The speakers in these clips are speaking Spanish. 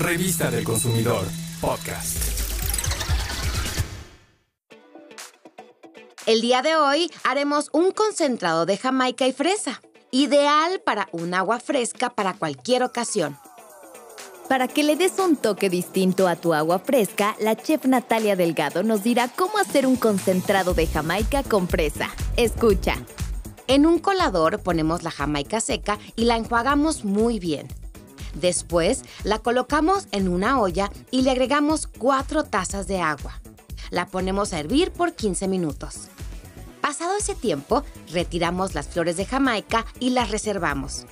Revista del Consumidor, podcast. El día de hoy haremos un concentrado de jamaica y fresa, ideal para un agua fresca para cualquier ocasión. Para que le des un toque distinto a tu agua fresca, la chef Natalia Delgado nos dirá cómo hacer un concentrado de jamaica con fresa. Escucha. En un colador ponemos la jamaica seca y la enjuagamos muy bien. Después la colocamos en una olla y le agregamos 4 tazas de agua. La ponemos a hervir por 15 minutos. Pasado ese tiempo, retiramos las flores de jamaica y las reservamos.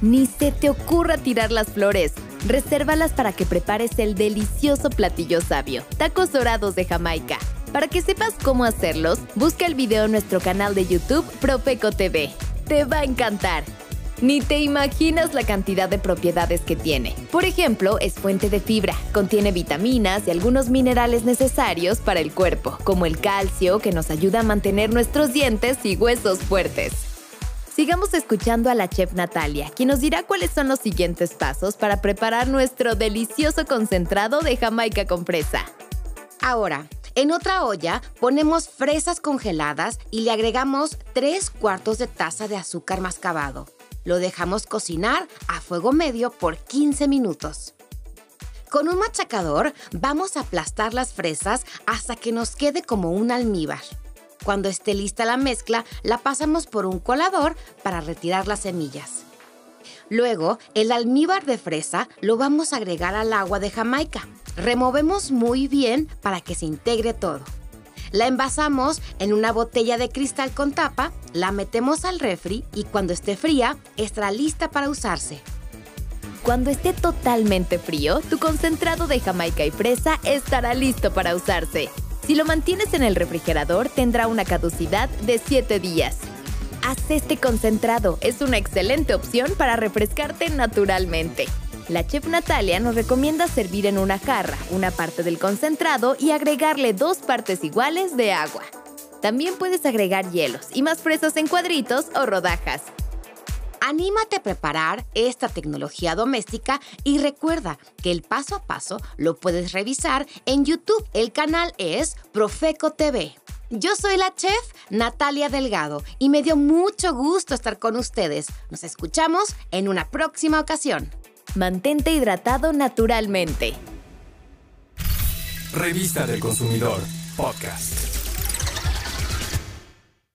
Ni se te ocurra tirar las flores. Resérvalas para que prepares el delicioso platillo sabio, tacos dorados de Jamaica. Para que sepas cómo hacerlos, busca el video en nuestro canal de YouTube Profeco TV. Te va a encantar. Ni te imaginas la cantidad de propiedades que tiene. Por ejemplo, es fuente de fibra, contiene vitaminas y algunos minerales necesarios para el cuerpo, como el calcio que nos ayuda a mantener nuestros dientes y huesos fuertes. Sigamos escuchando a la chef Natalia, quien nos dirá cuáles son los siguientes pasos para preparar nuestro delicioso concentrado de Jamaica con fresa. Ahora, en otra olla ponemos fresas congeladas y le agregamos 3 cuartos de taza de azúcar mascabado. Lo dejamos cocinar a fuego medio por 15 minutos. Con un machacador vamos a aplastar las fresas hasta que nos quede como un almíbar. Cuando esté lista la mezcla, la pasamos por un colador para retirar las semillas. Luego, el almíbar de fresa lo vamos a agregar al agua de Jamaica. Removemos muy bien para que se integre todo. La envasamos en una botella de cristal con tapa, la metemos al refri y cuando esté fría, estará lista para usarse. Cuando esté totalmente frío, tu concentrado de Jamaica y fresa estará listo para usarse. Si lo mantienes en el refrigerador, tendrá una caducidad de 7 días. Haz este concentrado, es una excelente opción para refrescarte naturalmente. La chef Natalia nos recomienda servir en una jarra una parte del concentrado y agregarle dos partes iguales de agua. También puedes agregar hielos y más fresas en cuadritos o rodajas. Anímate a preparar esta tecnología doméstica y recuerda que el paso a paso lo puedes revisar en YouTube. El canal es Profeco TV. Yo soy la chef Natalia Delgado y me dio mucho gusto estar con ustedes. Nos escuchamos en una próxima ocasión. Mantente hidratado naturalmente. Revista del Consumidor, podcast.